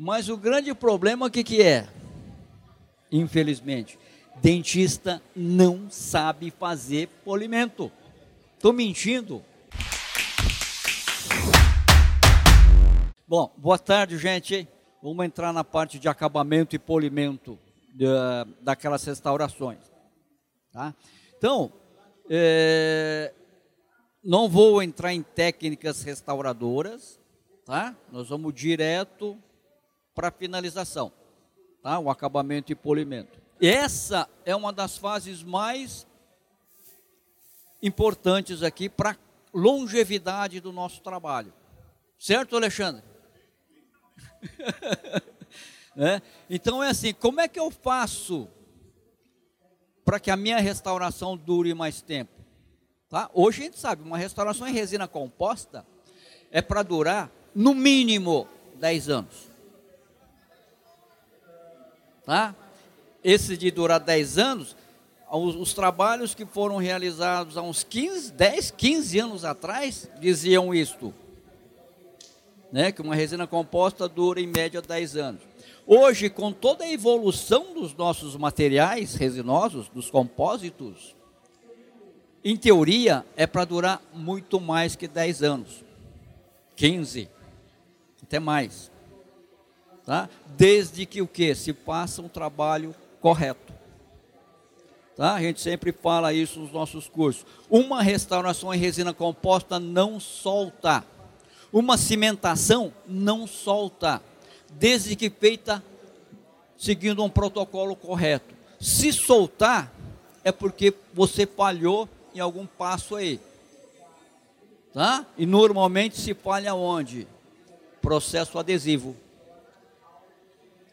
Mas o grande problema o que, que é? Infelizmente, dentista não sabe fazer polimento. Estou mentindo? Bom, boa tarde, gente. Vamos entrar na parte de acabamento e polimento de, daquelas restaurações. Tá? Então, é, não vou entrar em técnicas restauradoras, tá? Nós vamos direto para finalização, tá? O acabamento e polimento. Essa é uma das fases mais importantes aqui para longevidade do nosso trabalho. Certo, Alexandre? é? Então é assim, como é que eu faço para que a minha restauração dure mais tempo? Tá? Hoje a gente sabe, uma restauração em resina composta é para durar no mínimo 10 anos. Tá? Esse de durar 10 anos, os, os, trabalhos que foram realizados há uns 15, 10, 15 anos atrás diziam isto. Né, que uma resina composta dura em média 10 anos. Hoje, com toda a evolução dos nossos materiais resinosos, dos compósitos, em teoria, é para durar muito mais que 10 anos. 15, até mais. Tá? Desde que o que? Se faça um trabalho correto. Tá? A gente sempre fala isso nos nossos cursos. Uma restauração em resina composta não solta. Uma cimentação não solta. Desde que feita seguindo um protocolo correto. Se soltar, é porque você falhou em algum passo aí. Tá? E normalmente se falha onde? Processo adesivo.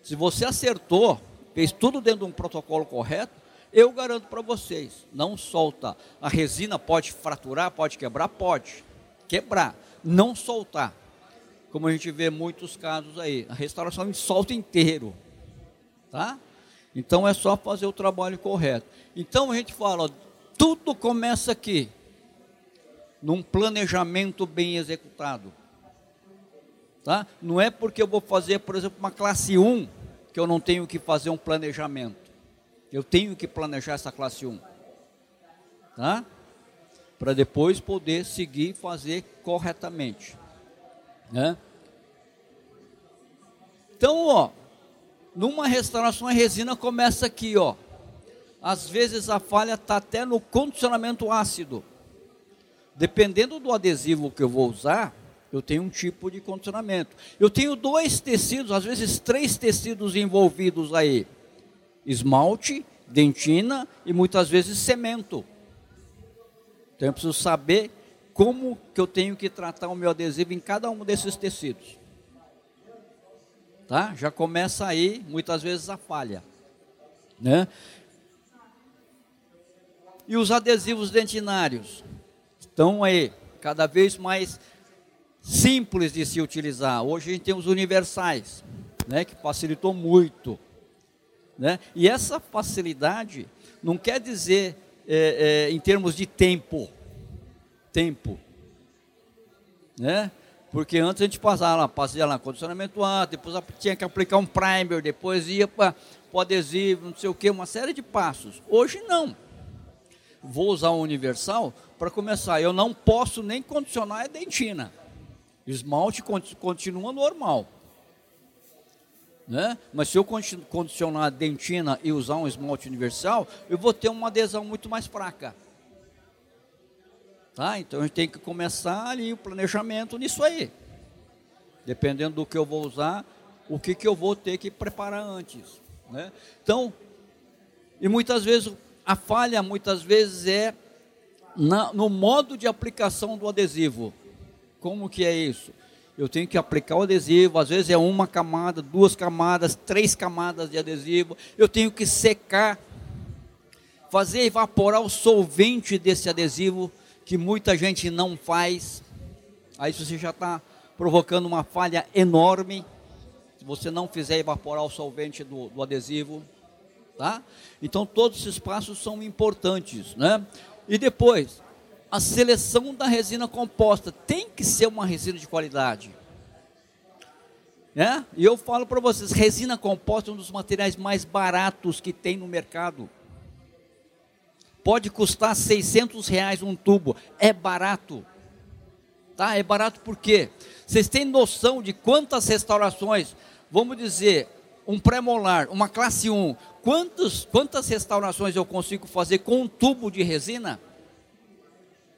Se você acertou, fez tudo dentro de um protocolo correto, eu garanto para vocês, não solta. A resina pode fraturar, pode quebrar, pode. Quebrar, não soltar. Como a gente vê muitos casos aí, a restauração solta inteiro. Tá? Então é só fazer o trabalho correto. Então a gente fala, tudo começa aqui, num planejamento bem executado. Tá? Não é porque eu vou fazer, por exemplo, uma classe 1, que eu não tenho que fazer um planejamento. Eu tenho que planejar essa classe 1. Tá? Para depois poder seguir e fazer corretamente. Né? Então, ó, numa restauração a resina começa aqui, ó às vezes a falha está até no condicionamento ácido. Dependendo do adesivo que eu vou usar, eu tenho um tipo de condicionamento. Eu tenho dois tecidos, às vezes três tecidos envolvidos aí: esmalte, dentina e muitas vezes cimento. Então eu preciso saber como que eu tenho que tratar o meu adesivo em cada um desses tecidos. Tá? Já começa aí, muitas vezes, a falha. Né? E os adesivos dentinários estão aí, cada vez mais simples de se utilizar. Hoje a gente tem os universais, né, que facilitou muito. Né? E essa facilidade não quer dizer é, é, em termos de tempo. Tempo. Né? Porque antes a gente passava lá, fazia lá condicionamento antes, depois tinha que aplicar um primer, depois ia para o adesivo, não sei o que, uma série de passos. Hoje não vou usar o universal para começar. Eu não posso nem condicionar a dentina. Esmalte continua normal. Né? Mas se eu condicionar a dentina e usar um esmalte universal, eu vou ter uma adesão muito mais fraca. Tá? Então a gente tem que começar ali o planejamento nisso aí. Dependendo do que eu vou usar, o que, que eu vou ter que preparar antes. Né? Então, e muitas vezes a falha muitas vezes é na, no modo de aplicação do adesivo. Como que é isso? Eu tenho que aplicar o adesivo, às vezes é uma camada, duas camadas, três camadas de adesivo. Eu tenho que secar, fazer evaporar o solvente desse adesivo, que muita gente não faz. Aí você já está provocando uma falha enorme. Se você não fizer evaporar o solvente do, do adesivo, Tá? Então todos esses passos são importantes. Né? E depois, a seleção da resina composta tem que ser uma resina de qualidade. né? E eu falo para vocês, resina composta é um dos materiais mais baratos que tem no mercado. Pode custar 600 reais um tubo, é barato. Tá? É barato por quê? Vocês têm noção de quantas restaurações, vamos dizer, um pré-molar, uma classe 1, quantos, quantas restaurações eu consigo fazer com um tubo de resina?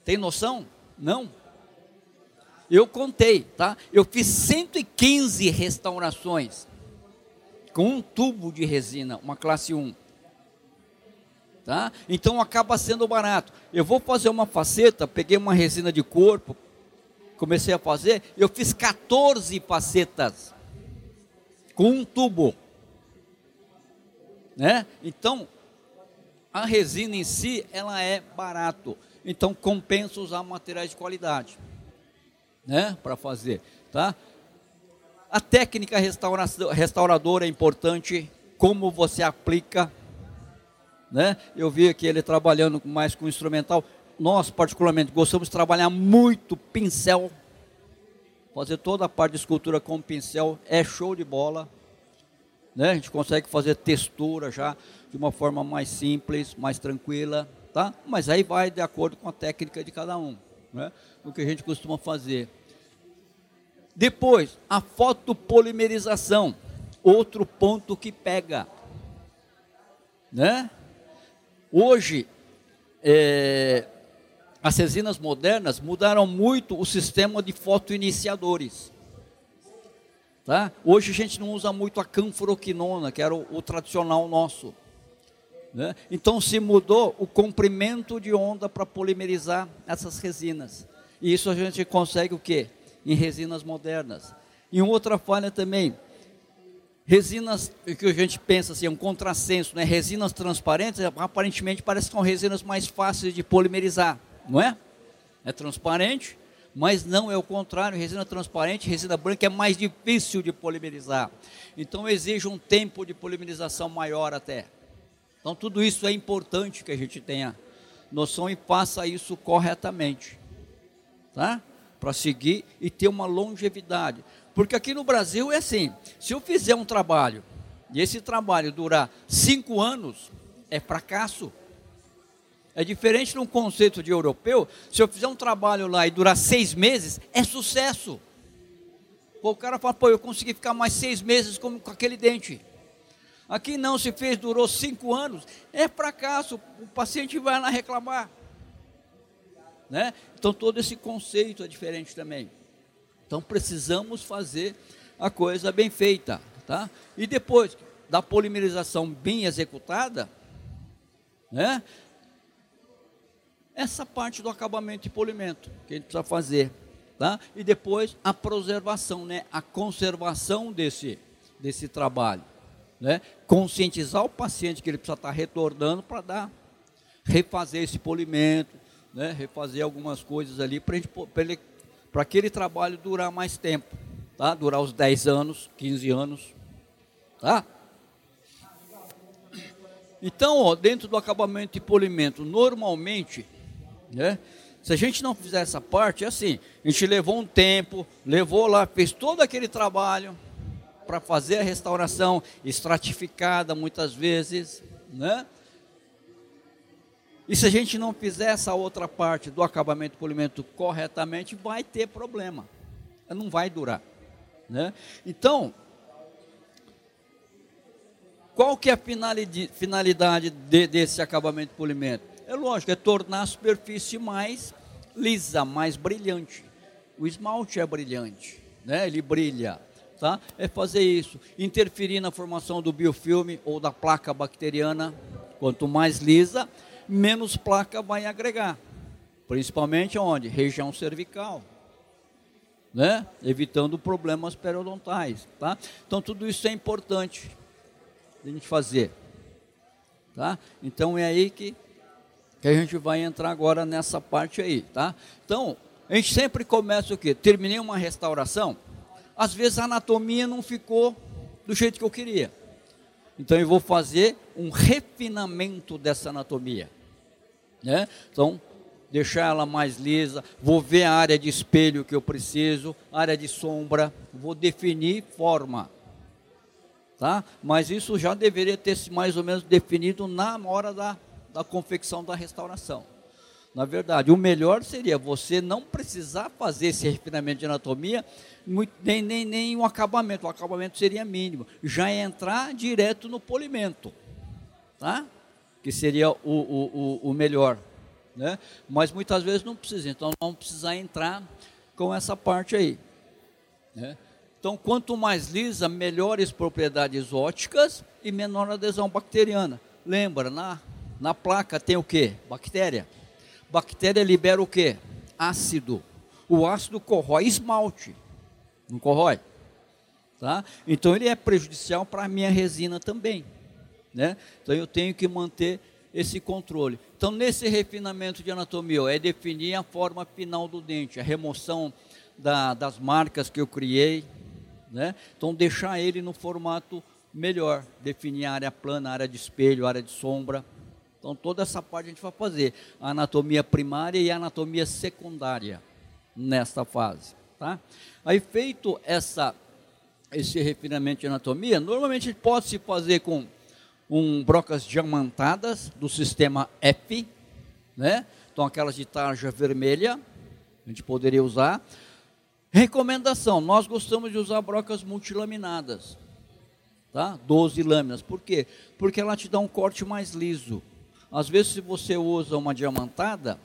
Tem noção? Não. Eu contei, tá? Eu fiz 115 restaurações com um tubo de resina, uma classe 1. Tá? Então acaba sendo barato. Eu vou fazer uma faceta, peguei uma resina de corpo, comecei a fazer, eu fiz 14 facetas com um tubo. Né? Então, a resina em si, ela é barato. Então, compensa usar materiais de qualidade, né? Para fazer, tá? A técnica restauradora é importante, como você aplica, né? Eu vi aqui ele trabalhando mais com instrumental. Nós, particularmente, gostamos de trabalhar muito pincel. Fazer toda a parte de escultura com pincel é show de bola. Né? A gente consegue fazer textura já de uma forma mais simples, mais tranquila, tá? Mas aí vai de acordo com a técnica de cada um, né? O que a gente costuma fazer. Depois, a fotopolimerização, outro ponto que pega, né? Hoje, é, as resinas modernas mudaram muito o sistema de fotoiniciadores. Tá? Hoje a gente não usa muito a canforoquinona, que era o, o tradicional nosso. Né? Então se mudou o comprimento de onda para polimerizar essas resinas. E isso a gente consegue o quê? Em resinas modernas. E outra falha também, resinas que a gente pensa assim, é um contrassenso, né? Resinas transparentes, aparentemente parece que são resinas mais fáceis de polimerizar não é? É transparente, mas não é o contrário. Resina transparente, resina branca é mais difícil de polimerizar. Então exige um tempo de polimerização maior até. Então tudo isso é importante que a gente tenha noção e faça isso corretamente, tá? Para seguir e ter uma longevidade. Porque aqui no Brasil é assim: se eu fizer um trabalho e esse trabalho durar cinco anos, é fracasso. É diferente de um conceito de europeu. Se eu fizer um trabalho lá e durar seis meses, é sucesso. O cara fala, pô, eu consegui ficar mais seis meses com, com aquele dente. Aqui não, se fez, durou cinco anos, é fracasso, o paciente vai lá reclamar. Né? Então todo esse conceito é diferente também. Então precisamos fazer a coisa bem feita. Tá? E depois da polimerização bem executada, né? essa parte do acabamento e polimento que a gente precisa fazer, tá? E depois a preservação, né? A conservação desse desse trabalho, né? Conscientizar o paciente que ele precisa estar retornando para dar refazer esse polimento, né? Refazer algumas coisas ali para aquele trabalho durar mais tempo, tá? Durar os 10 anos, 15 anos, tá? Então, ó, dentro do acabamento e polimento, normalmente né? Se a gente não fizer essa parte, é assim, a gente levou um tempo, levou lá, fez todo aquele trabalho para fazer a restauração estratificada muitas vezes, né? E se a gente não fizer essa outra parte do acabamento e polimento corretamente, vai ter problema. Não vai durar, né? Então, qual que é a finalidade de, desse acabamento e polimento? É lógico, é tornar a superfície mais lisa, mais brilhante. O esmalte é brilhante, né? ele brilha. Tá? É fazer isso. Interferir na formação do biofilme ou da placa bacteriana. Quanto mais lisa, menos placa vai agregar. Principalmente onde? Região cervical. Né? Evitando problemas periodontais. Tá? Então tudo isso é importante a gente fazer. Tá? Então é aí que que a gente vai entrar agora nessa parte aí, tá? Então, a gente sempre começa o quê? Terminei uma restauração, às vezes a anatomia não ficou do jeito que eu queria. Então eu vou fazer um refinamento dessa anatomia, né? Então, deixar ela mais lisa, vou ver a área de espelho que eu preciso, área de sombra, vou definir forma. Tá? Mas isso já deveria ter se mais ou menos definido na hora da, da confecção da restauração. Na verdade, o melhor seria você não precisar fazer esse refinamento de anatomia, nem, nem, nem um acabamento, o acabamento seria mínimo, já entrar direto no polimento, tá? que seria o, o, o, o melhor né? Mas muitas vezes não precisa, então não precisar entrar com essa parte aí. Né? Então, quanto mais lisa, melhores propriedades óticas e menor adesão bacteriana. Lembra, na, na placa tem o que? Bactéria. Bactéria libera o que? Ácido. O ácido corrói esmalte, não corrói? Tá? Então ele é prejudicial para a minha resina também. Né? Então eu tenho que manter esse controle. Então, nesse refinamento de anatomia, é definir a forma final do dente, a remoção da, das marcas que eu criei, né? Então, deixar ele no formato melhor, definir a área plana, a área de espelho, a área de sombra. Então, toda essa parte a gente vai fazer, a anatomia primária e a anatomia secundária nesta fase, tá? Aí, feito essa, esse refinamento de anatomia, normalmente pode se fazer com um brocas diamantadas do sistema F, né? Então aquelas de tarja vermelha, a gente poderia usar. Recomendação, nós gostamos de usar brocas multilaminadas, tá? 12 lâminas. Por quê? Porque ela te dá um corte mais liso. Às vezes se você usa uma diamantada,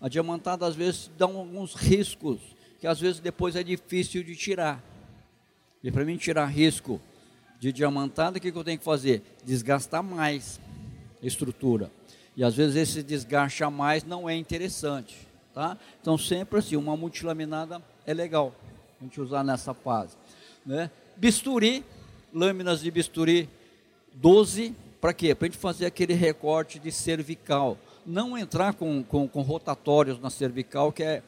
a diamantada às vezes dá alguns riscos, que às vezes depois é difícil de tirar. E para mim tirar risco de diamantada, o que, eu tenho que fazer? Desgastar mais a estrutura. E às vezes esse desgaste a mais não é interessante. Tá? Então sempre assim, uma multilaminada é legal a gente usar nessa fase. Né? Bisturi, lâminas de bisturi 12, para quê? Para a gente fazer aquele recorte de cervical. Não entrar com, com, com rotatórios na cervical, que é,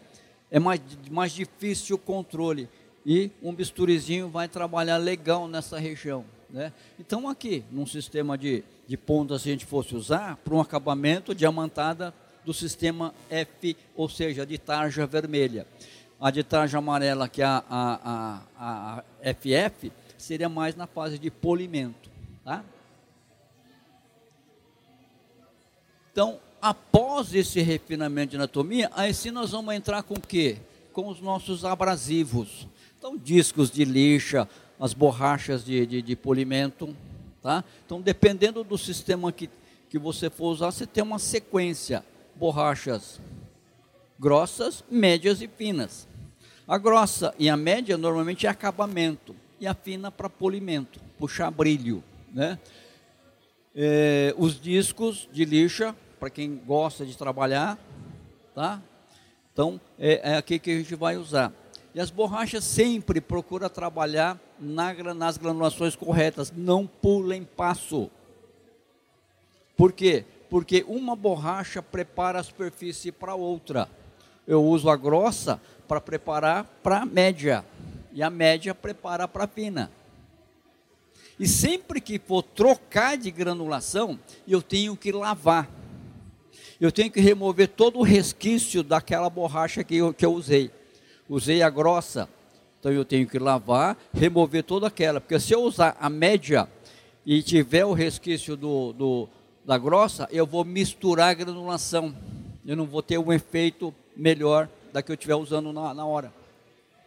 é mais, mais difícil o controle e um bisturizinho vai trabalhar legal nessa região. Né? Então aqui, num sistema de, de pontas, se a gente fosse usar, para um acabamento diamantada do sistema F, ou seja, de tarja vermelha. A de tarja amarela, que é a, a, a, a FF, seria mais na fase de polimento. Tá? Então, após esse refinamento de anatomia, aí sim nós vamos entrar com o quê? Com os nossos abrasivos. Então, discos de lixa, as borrachas de, de, de polimento, tá? Então, dependendo do sistema que, que você for usar, você tem uma sequência, borrachas grossas, médias e finas. A grossa e a média normalmente é acabamento, e a fina para polimento, puxar brilho, né? É, os discos de lixa, para quem gosta de trabalhar, tá? Então, é, é aqui que a gente vai usar. E as borrachas sempre procura trabalhar na, nas granulações corretas, não pulem passo. Por quê? Porque uma borracha prepara a superfície para outra. Eu uso a grossa para preparar para a média, e a média prepara para a fina. E sempre que for trocar de granulação, eu tenho que lavar. Eu tenho que remover todo o resquício daquela borracha que eu, que eu usei usei a grossa, então eu tenho que lavar, remover toda aquela, porque se eu usar a média e tiver o resquício do, do, da grossa, eu vou misturar a granulação, eu não vou ter um efeito melhor da que eu estiver usando na, na hora.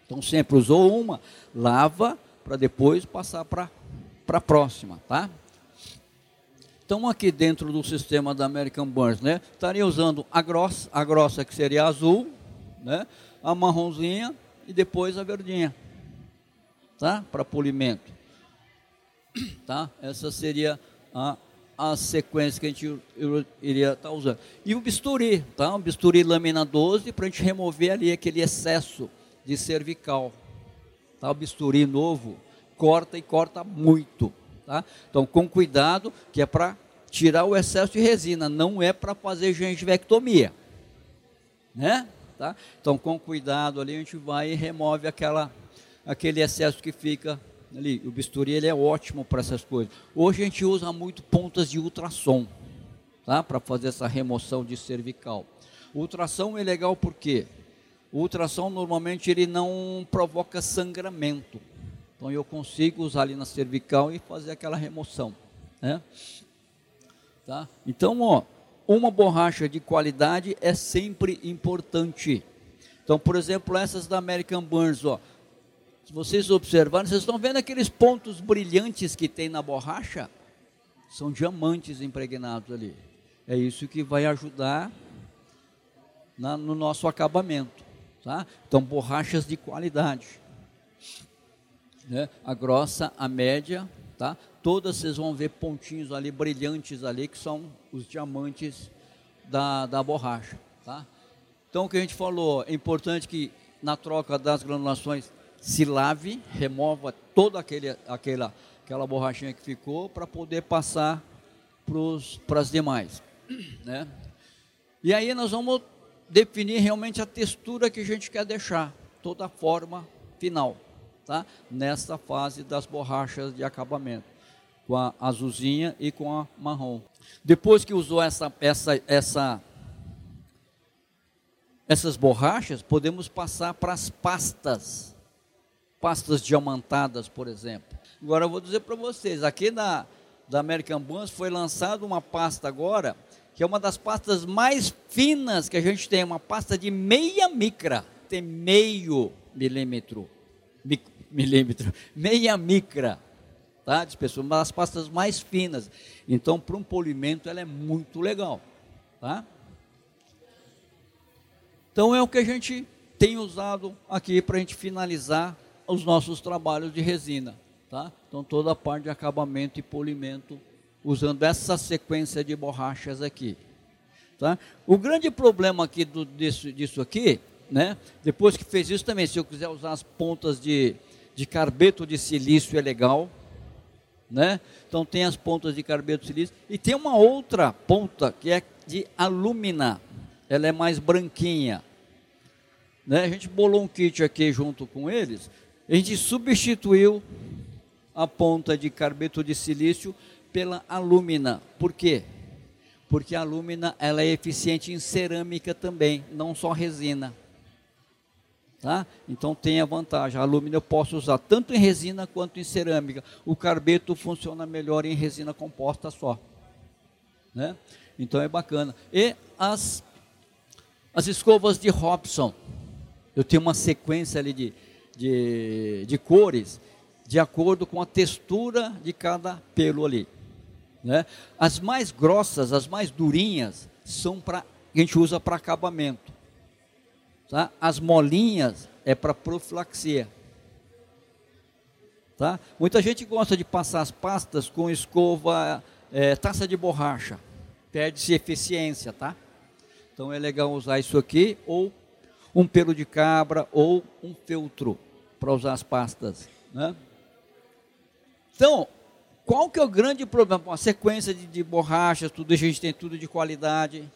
Então sempre usou uma, lava para depois passar para a próxima, tá? Então aqui dentro do sistema da American Burns, né, estaria usando a grossa, a grossa que seria azul, né? a marronzinha e depois a verdinha, tá? Para polimento, tá? Essa seria a, a sequência que a gente iria estar tá usando. E o bisturi, tá? O bisturi lâmina 12 para a gente remover ali aquele excesso de cervical, tá? O bisturi novo corta e corta muito, tá? Então com cuidado que é para tirar o excesso de resina, não é para fazer gengivectomia, né? Tá? Então, com cuidado ali, a gente vai e remove aquela, aquele excesso que fica ali. O bisturi ele é ótimo para essas coisas. Hoje a gente usa muito pontas de ultrassom tá? para fazer essa remoção de cervical. O ultrassom é legal porque o ultrassom normalmente ele não provoca sangramento. Então eu consigo usar ali na cervical e fazer aquela remoção. Né? Tá? Então, ó, uma borracha de qualidade é sempre importante. Então, por exemplo, essas da American Burns, ó, se vocês observarem, vocês estão vendo aqueles pontos brilhantes que tem na borracha? São diamantes impregnados ali. É isso que vai ajudar na, no nosso acabamento. Tá? Então, borrachas de qualidade. Né? A grossa, a média, tá? Todas vocês vão ver pontinhos ali, brilhantes ali, que são os diamantes da, da borracha. Tá? Então, o que a gente falou, é importante que na troca das granulações se lave, remova toda aquele, aquela, aquela borrachinha que ficou para poder passar para as demais. Né? E aí nós vamos definir realmente a textura que a gente quer deixar, toda a forma final, tá? Nessa fase das borrachas de acabamento, com a azulzinha e com a marrom. Depois que usou essa, essa, essa, essas borrachas, podemos passar para as pastas, pastas diamantadas, por exemplo. Agora eu vou dizer para vocês, aqui na da American Buns foi lançada uma pasta agora que é uma das pastas mais finas que a gente tem, uma pasta de meia micra, tem meio milímetro, milímetro, meia micra, tá? De pessoa, uma das pastas mais finas. Então, para um polimento, ela é muito legal, tá? Então, é o que a gente tem usado aqui para a gente finalizar os nossos trabalhos de resina, tá? Então, toda a parte de acabamento e polimento usando essa sequência de borrachas aqui. Tá? O grande problema aqui do, disso, disso aqui, né? depois que fez isso também, se eu quiser usar as pontas de, de carbeto de silício é legal, né? Então tem as pontas de carbeto silício e tem uma outra ponta que é de alumina. Ela é mais branquinha. Né? A gente bolou um kit aqui junto com eles. A gente substituiu a ponta de carbeto de silício pela alúmina. Por quê? Porque a alúmina ela é eficiente em cerâmica também, não só resina. Tá? Então tem a vantagem. A alúmina eu posso usar tanto em resina quanto em cerâmica. O carbeto funciona melhor em resina composta só. Né? Então é bacana. E as, as escovas de Hobson. Eu tenho uma sequência ali de, de, de cores de acordo com a textura de cada pelo ali. Né? As mais grossas, as mais durinhas, são para a gente usa para acabamento. Tá? As molinhas é para profilaxia. Tá? Muita gente gosta de passar as pastas com escova, é, taça de borracha. Perde-se eficiência, tá? Então é legal usar isso aqui, ou um pelo de cabra, ou um feltro para usar as pastas. Né? Então, qual que é o grande problema? Uma sequência de, de borrachas, tudo a gente tem tudo de qualidade.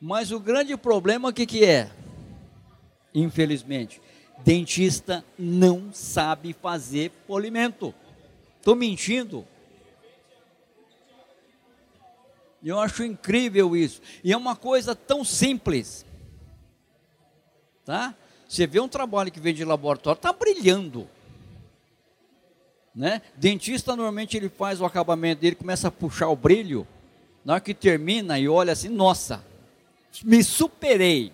Mas o grande problema o que, que é? Infelizmente, dentista não sabe fazer polimento. Estou mentindo? Eu acho incrível isso. E é uma coisa tão simples. Tá? Você vê um trabalho que vem de laboratório, está brilhando. Né? Dentista normalmente ele faz o acabamento dele, começa a puxar o brilho, na hora que termina e olha assim, nossa, me superei,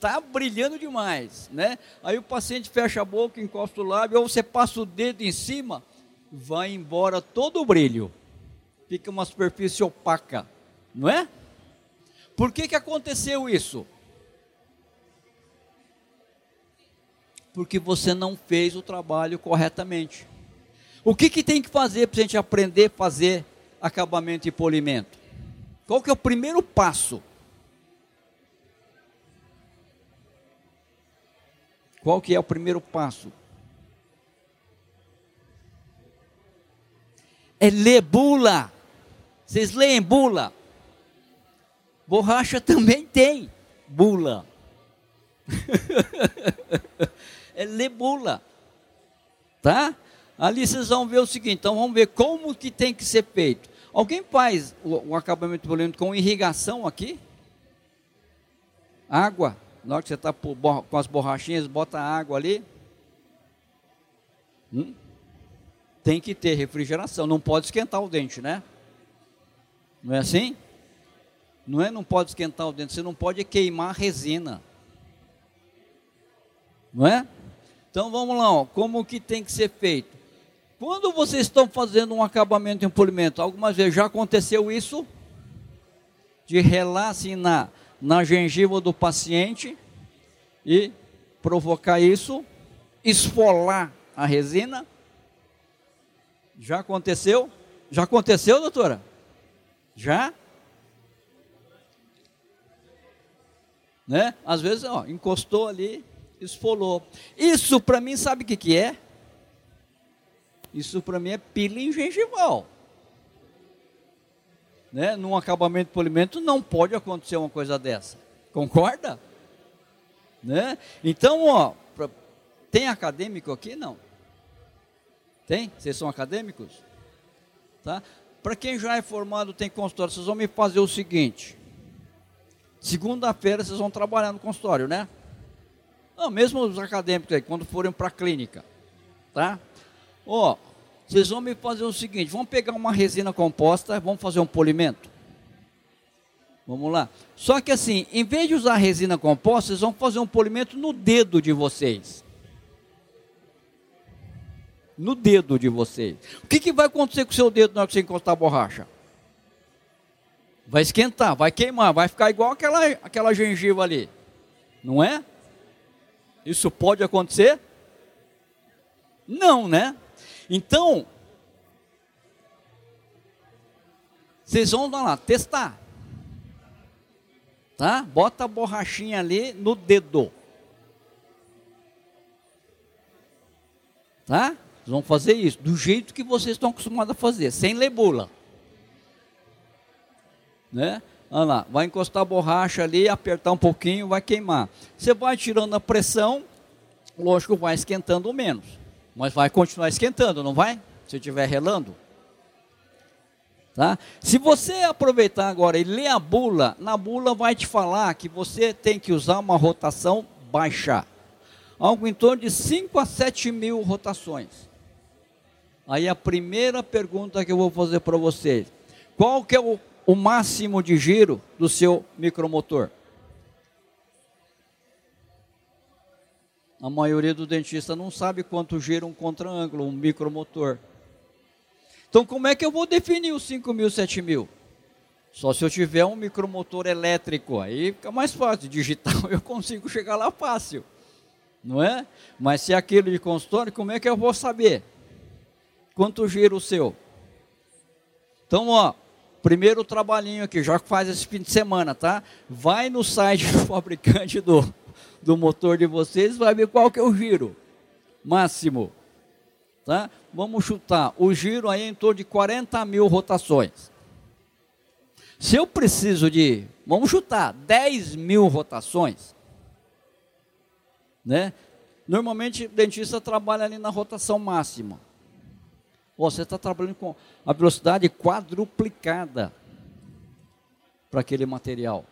tá brilhando demais, né? Aí o paciente fecha a boca, encosta o lábio, ou você passa o dedo em cima, vai embora todo o brilho, fica uma superfície opaca, não é? Por que que aconteceu isso? Porque você não fez o trabalho corretamente. O que, que tem que fazer para a gente aprender a fazer acabamento e polimento? Qual que é o primeiro passo? Qual que é o primeiro passo? É ler bula. Vocês leem bula? Borracha também tem bula. é ler bula. Tá? Ali vocês vão ver o seguinte, então vamos ver como que tem que ser feito. Alguém faz o, o acabamento polêmico com irrigação aqui? Água, na hora que você está com as borrachinhas, bota água ali. Hum? Tem que ter refrigeração, não pode esquentar o dente, né? Não é assim? Não é não pode esquentar o dente, você não pode queimar a resina. Não é? Então vamos lá, ó, como que tem que ser feito? Quando vocês estão fazendo um acabamento em polimento, algumas vezes já aconteceu isso? De relar assim na, na gengiva do paciente e provocar isso, esfolar a resina? Já aconteceu? Já aconteceu, doutora? Já? Né? Às vezes, ó, encostou ali, esfolou. Isso para mim, sabe o que, que é? Isso para mim é peeling gengival. Né? Num acabamento de polimento não pode acontecer uma coisa dessa. Concorda? Né? Então, ó, tem acadêmico aqui? Não. Tem? Vocês são acadêmicos? Tá? Para quem já é formado, tem consultório, vocês vão me fazer o seguinte. Segunda-feira vocês vão trabalhar no consultório, né? Não, mesmo os acadêmicos aí, quando forem para a clínica, tá? Ó, vocês vão me fazer o seguinte: vamos pegar uma resina composta, vamos fazer um polimento. Vamos lá. Só que assim, em vez de usar resina composta, vocês vão fazer um polimento no dedo de vocês. No dedo de vocês. O que, que vai acontecer com o seu dedo na hora que você encostar a borracha? Vai esquentar, vai queimar, vai ficar igual aquela, aquela gengiva ali. Não é? Isso pode acontecer? Não, né? Então, vocês vão lá testar. Tá? Bota a borrachinha ali no dedo. Tá? Vocês vão fazer isso do jeito que vocês estão acostumados a fazer, sem lebula. Né? Olha lá, vai encostar a borracha ali, apertar um pouquinho, vai queimar. Você vai tirando a pressão, lógico, vai esquentando menos. Mas vai continuar esquentando, não vai? Se estiver relando. Tá? Se você aproveitar agora e ler a bula, na bula vai te falar que você tem que usar uma rotação baixa. Algo em torno de 5 a 7 mil rotações. Aí a primeira pergunta que eu vou fazer para vocês. Qual que é o, o máximo de giro do seu micromotor? A maioria do dentista não sabe quanto gira um contra-ângulo, um micromotor. Então, como é que eu vou definir os 5 mil, 7 mil? Só se eu tiver um micromotor elétrico, aí fica mais fácil. Digital eu consigo chegar lá fácil, não é? Mas se é aquele de consultório, como é que eu vou saber? Quanto gira o seu? Então, ó, primeiro trabalhinho aqui, já faz esse fim de semana, tá? Vai no site do fabricante do, do motor de vocês, vai ver qual que é o giro máximo. Tá? Vamos chutar. O giro aí é em torno de 40 mil rotações. Se eu preciso de, vamos chutar, 10 mil rotações, né? Normalmente o dentista trabalha ali na rotação máxima. Você está trabalhando com a velocidade quadruplicada para aquele material.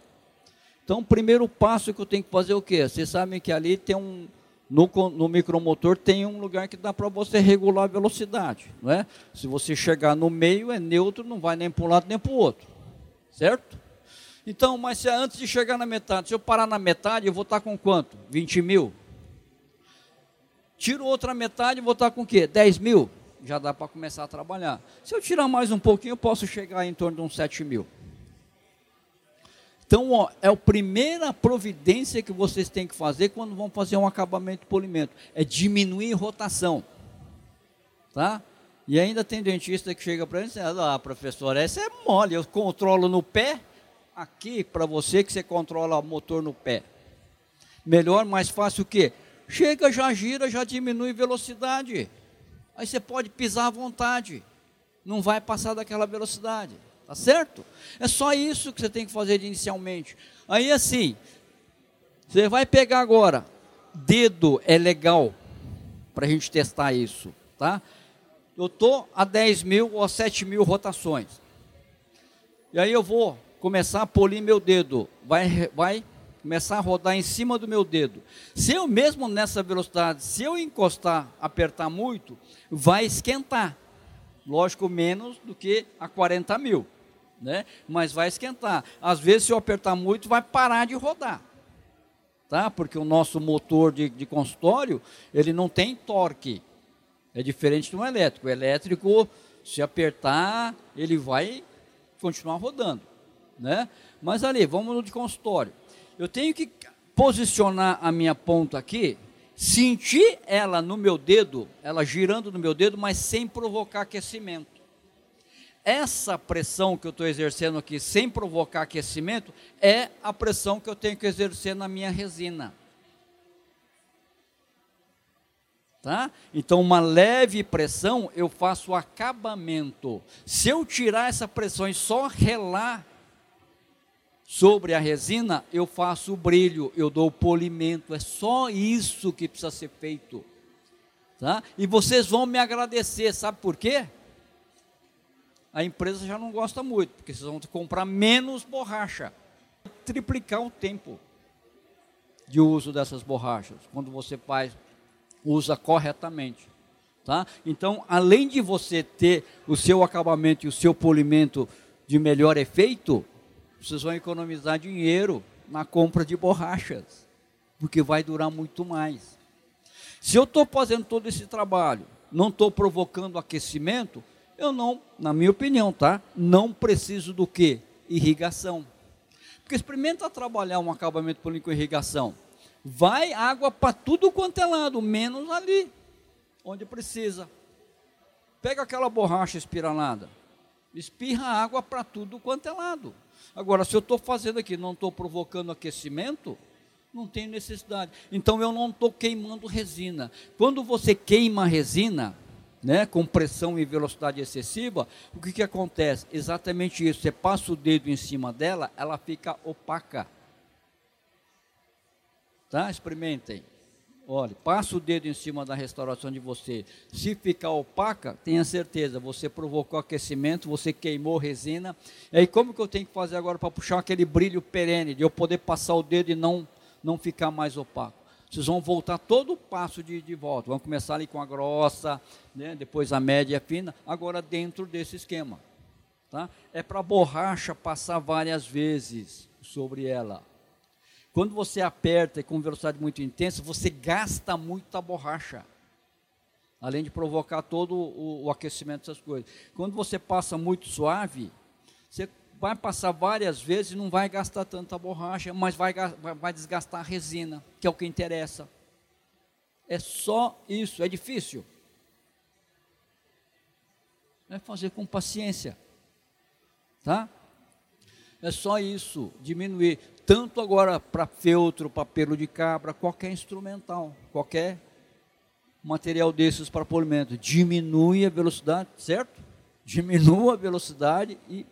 Então, o primeiro passo que eu tenho que fazer é o quê? Vocês sabem que ali tem um, no, no micromotor tem um lugar que dá para você regular a velocidade, não é? Se você chegar no meio, é neutro, não vai nem para um lado nem para o outro, certo? Então, mas se antes de chegar na metade, se eu parar na metade, eu vou estar com quanto? 20 mil? Tiro outra metade, vou estar com o quê? 10 mil? Já dá para começar a trabalhar. Se eu tirar mais um pouquinho, eu posso chegar em torno de uns 7 mil. Então, ó, é a primeira providência que vocês têm que fazer quando vão fazer um acabamento de polimento, é diminuir rotação. Tá? E ainda tem dentista que chega para mim e diz, ah, professor, essa é mole, eu controlo no pé, aqui para você que você controla o motor no pé. Melhor, mais fácil o quê? Chega, já gira, já diminui velocidade. Aí você pode pisar à vontade. Não vai passar daquela velocidade. Tá certo? É só isso que você tem que fazer inicialmente. Aí assim, você vai pegar agora, dedo é legal para a gente testar isso, tá? Eu estou a 10 mil ou a 7 mil rotações. E aí eu vou começar a polir meu dedo. Vai, vai começar a rodar em cima do meu dedo. Se eu mesmo nessa velocidade, se eu encostar, apertar muito, vai esquentar. Lógico, menos do que a 40 mil, né? mas vai esquentar. Às vezes, se eu apertar muito, vai parar de rodar. Tá? Porque o nosso motor de, de consultório, ele não tem torque. É diferente do elétrico. O elétrico, se apertar, ele vai continuar rodando. Né? Mas ali, vamos no de consultório. Eu tenho que posicionar a minha ponta aqui sentir ela no meu dedo, ela girando no meu dedo, mas sem provocar aquecimento. Essa pressão que eu estou exercendo aqui, sem provocar aquecimento, é a pressão que eu tenho que exercer na minha resina. Tá? Então, uma leve pressão, eu faço o acabamento. Se eu tirar essa pressão e só relar sobre a resina, eu faço o brilho, eu dou o polimento, é só isso que precisa ser feito. Tá? E vocês vão me agradecer, sabe por quê? A empresa já não gosta muito, porque vocês vão comprar menos borracha, triplicar o tempo de uso dessas borrachas, quando você faz, usa corretamente. Tá? Então, além de você ter o seu acabamento e o seu polimento de melhor efeito, vocês vão economizar dinheiro na compra de borrachas, porque vai durar muito mais. Se eu estou fazendo todo esse trabalho, não estou provocando aquecimento, eu não, na minha opinião, tá? Não preciso do que? Irrigação. Porque experimenta trabalhar um acabamento político com irrigação. Vai água para tudo quanto é lado, menos ali, onde precisa. Pega aquela borracha espiralada, espirra água para tudo quanto é lado. Agora, se eu estou fazendo aqui, não estou provocando aquecimento, não tem necessidade. Então eu não estou queimando resina. Quando você queima resina, né, com pressão e velocidade excessiva, o que, que acontece? Exatamente isso. Você passa o dedo em cima dela, ela fica opaca. Tá? Experimentem. Olha, passa o dedo em cima da restauração de você. Se ficar opaca, tenha certeza, você provocou aquecimento, você queimou resina. E aí, como que eu tenho que fazer agora para puxar aquele brilho perene, de eu poder passar o dedo e não, não ficar mais opaco? Vocês vão voltar todo o passo de, de volta. Vão começar ali com a grossa, né, depois a média e a fina, agora dentro desse esquema. Tá? É para a borracha passar várias vezes sobre ela. Quando você aperta com velocidade muito intensa, você gasta muita borracha. Além de provocar todo o, o aquecimento dessas coisas. Quando você passa muito suave, você vai passar várias vezes e não vai gastar tanta borracha, mas vai, vai desgastar a resina, que é o que interessa. É só isso, é difícil. É fazer com paciência. Tá? É só isso, diminuir. Tanto agora para feltro, para pelo de cabra, qualquer instrumental, qualquer material desses para polimento. Diminui a velocidade, certo? Diminua a velocidade e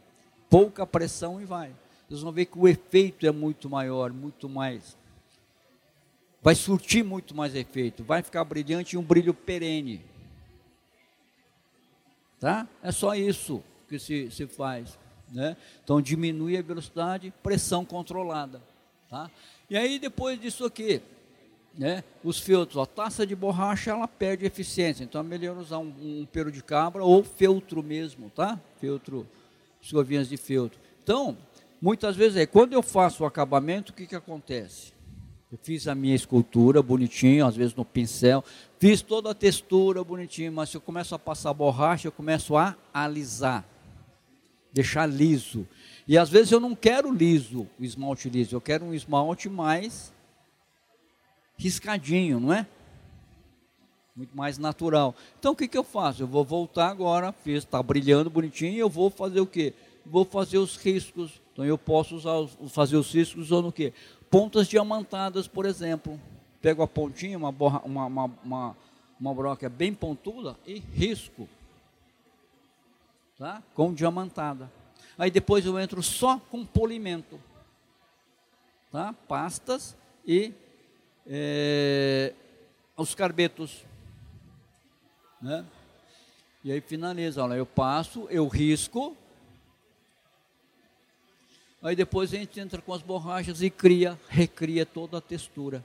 pouca pressão e vai. Vocês vão ver que o efeito é muito maior, muito mais. Vai surtir muito mais efeito, vai ficar brilhante e um brilho perene. Tá? É só isso que se, se faz. Né? Então diminui a velocidade, pressão controlada. Tá? E aí depois disso aqui, né, os feltros, a taça de borracha ela perde eficiência, então é melhor usar um, um pelo de cabra ou feltro mesmo, tá? Feltro, escovinhas de feltro. Então, muitas vezes é, quando eu faço o acabamento, o que, que acontece? Eu fiz a minha escultura bonitinho, às vezes no pincel, fiz toda a textura bonitinho, mas se eu começo a passar borracha, eu começo a alisar deixar liso. E às vezes eu não quero liso, o esmalte liso, eu quero um esmalte mais riscadinho, não é? Muito mais natural. Então o que, que eu faço? Eu vou voltar agora, fiz, está brilhando bonitinho, eu vou fazer o quê? Vou fazer os riscos. Então eu posso usar, fazer os riscos usando o quê? Pontas diamantadas, por exemplo. Pego a pontinha, uma, borra, uma, uma, uma, uma broca bem pontuda e risco tá? com diamantada. Aí depois eu entro só com polimento, tá? pastas e é, os carbetos. Né? E aí finaliza, olha, eu passo, eu risco. Aí depois a gente entra com as borrachas e cria, recria toda a textura.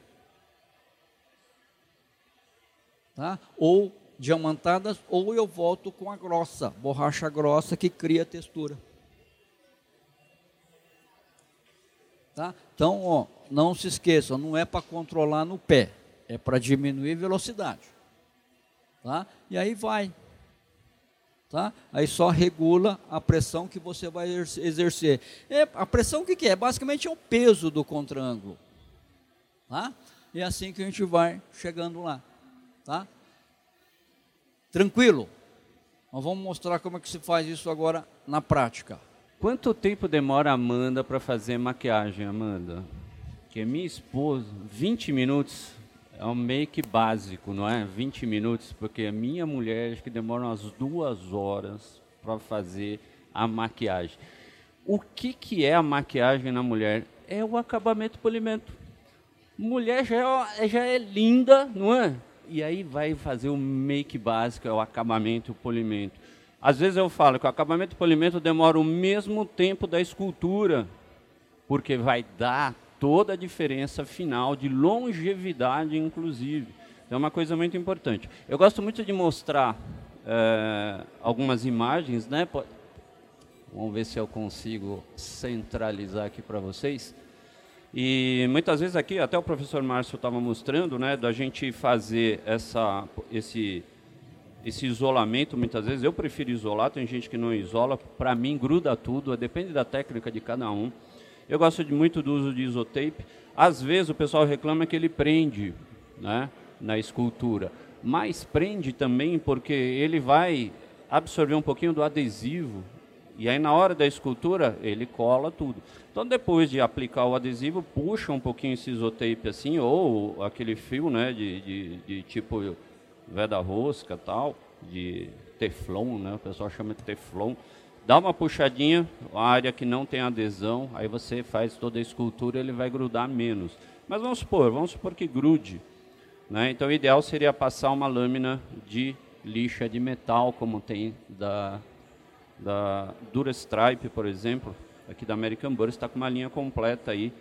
Tá? Ou diamantadas, ou eu volto com a grossa, borracha grossa que cria textura. Tá? Então, ó, não se esqueçam, não é para controlar no pé, é para diminuir velocidade. Tá? E aí vai. Tá? Aí só regula a pressão que você vai exercer. É, a pressão o que, que é? Basicamente é o peso do contraângulo. Tá? E é assim que a gente vai chegando lá. Tá? Tranquilo? Nós vamos mostrar como é que se faz isso agora na prática. Quanto tempo demora a Amanda para fazer maquiagem, Amanda? Que minha esposa, 20 minutos é um make básico, não é? 20 minutos, porque a minha mulher acho que demora umas duas horas para fazer a maquiagem. O que, que é a maquiagem na mulher? É o acabamento polimento. Mulher já é, já é linda, não é? E aí vai fazer o make básico, é o acabamento, o polimento. Às vezes eu falo que o acabamento polimento demora o mesmo tempo da escultura, porque vai dar toda a diferença final de longevidade, inclusive. Então é uma coisa muito importante. Eu gosto muito de mostrar é, algumas imagens, né? Vamos ver se eu consigo centralizar aqui para vocês. E muitas vezes aqui, até o professor Márcio estava mostrando, né, da gente fazer essa, esse esse isolamento, muitas vezes, eu prefiro isolar, tem gente que não isola, para mim gruda tudo, depende da técnica de cada um. Eu gosto de, muito do uso de isotape. Às vezes o pessoal reclama que ele prende né, na escultura, mas prende também porque ele vai absorver um pouquinho do adesivo e aí na hora da escultura ele cola tudo. Então depois de aplicar o adesivo, puxa um pouquinho esse isotape assim, ou aquele fio né, de, de, de tipo veda rosca tal, de teflon, né? O pessoal chama de teflon. Dá uma puxadinha, a área que não tem adesão, aí você faz toda a escultura, ele vai grudar menos. Mas vamos supor, vamos supor que grude. Né? Então o ideal seria passar uma lâmina de lixa de metal, como tem da, da Durastripe, por exemplo, aqui da American Burr, está com uma linha completa aí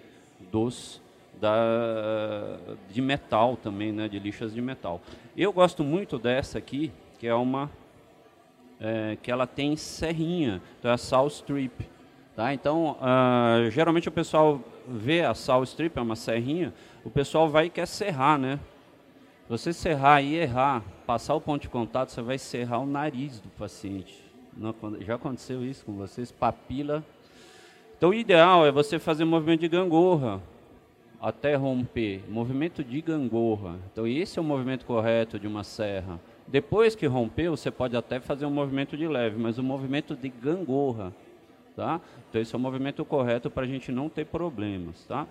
dos da, de metal também, né, de lixas de metal. Eu gosto muito dessa aqui, que é uma é, que ela tem serrinha, então é a Saw Strip. Tá? Então, uh, geralmente o pessoal vê a Saw Strip, é uma serrinha, o pessoal vai e quer serrar, né? Você serrar e errar, passar o ponto de contato, você vai serrar o nariz do paciente. Já aconteceu isso com vocês? Papila. Então, o ideal é você fazer movimento de gangorra até romper, movimento de gangorra. Então esse é o movimento correto de uma serra. Depois que rompeu, você pode até fazer um movimento de leve, mas o movimento de gangorra, tá? Então esse é o movimento correto para a gente não ter problemas, tá?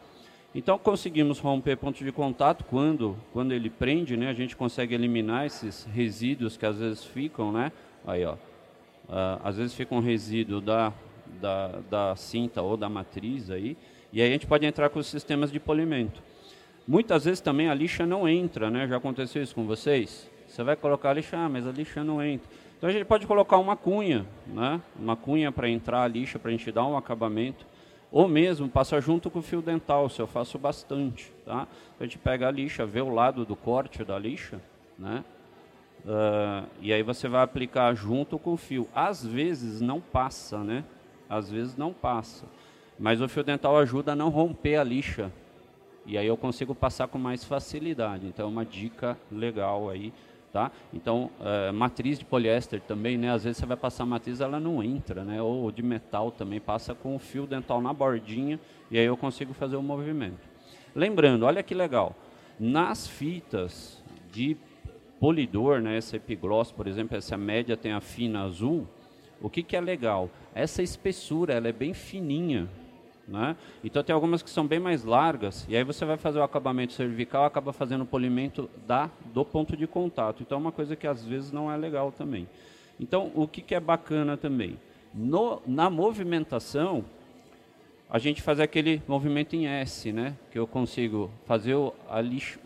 Então conseguimos romper ponto de contato quando quando ele prende, né? A gente consegue eliminar esses resíduos que às vezes ficam, né? Aí, ó. Uh, às vezes fica um resíduo da, da, da cinta ou da matriz aí, e aí a gente pode entrar com os sistemas de polimento. Muitas vezes também a lixa não entra, né? Já aconteceu isso com vocês? Você vai colocar lixa, ah, mas a lixa não entra. Então a gente pode colocar uma cunha, né? Uma cunha para entrar a lixa, para a gente dar um acabamento. Ou mesmo passar junto com o fio dental, isso eu faço bastante, tá? A gente pega a lixa, vê o lado do corte da lixa, né? Uh, e aí você vai aplicar junto com o fio. Às vezes não passa, né? Às vezes não passa. Mas o fio dental ajuda a não romper a lixa. E aí eu consigo passar com mais facilidade. Então é uma dica legal aí, tá? Então, é, matriz de poliéster também, né? Às vezes você vai passar matriz, ela não entra, né? Ou de metal também, passa com o fio dental na bordinha e aí eu consigo fazer o movimento. Lembrando, olha que legal. Nas fitas de polidor, né? Essa epigloss, por exemplo, essa média tem a fina azul. O que, que é legal? Essa espessura, ela é bem fininha, né? Então tem algumas que são bem mais largas, e aí você vai fazer o acabamento cervical, acaba fazendo o polimento da, do ponto de contato. Então é uma coisa que às vezes não é legal também. Então o que, que é bacana também? No, na movimentação, a gente faz aquele movimento em S, né? que eu consigo fazer o, a lixo,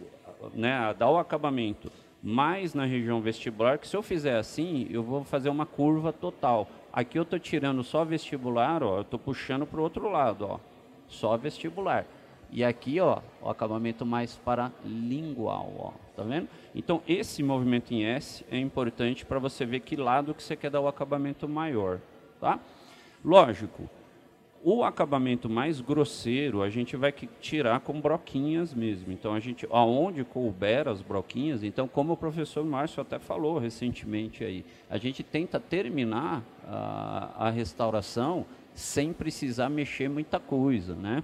né? dar o acabamento mais na região vestibular, que se eu fizer assim, eu vou fazer uma curva total. Aqui eu estou tirando só vestibular, ó, eu estou puxando para o outro lado, ó, só vestibular. E aqui, ó, o acabamento mais para lingual, ó, tá vendo? Então, esse movimento em S é importante para você ver que lado que você quer dar o acabamento maior, tá? Lógico, o acabamento mais grosseiro a gente vai tirar com broquinhas mesmo. Então, a gente, aonde couber as broquinhas, então, como o professor Márcio até falou recentemente aí, a gente tenta terminar a, a restauração sem precisar mexer muita coisa, né?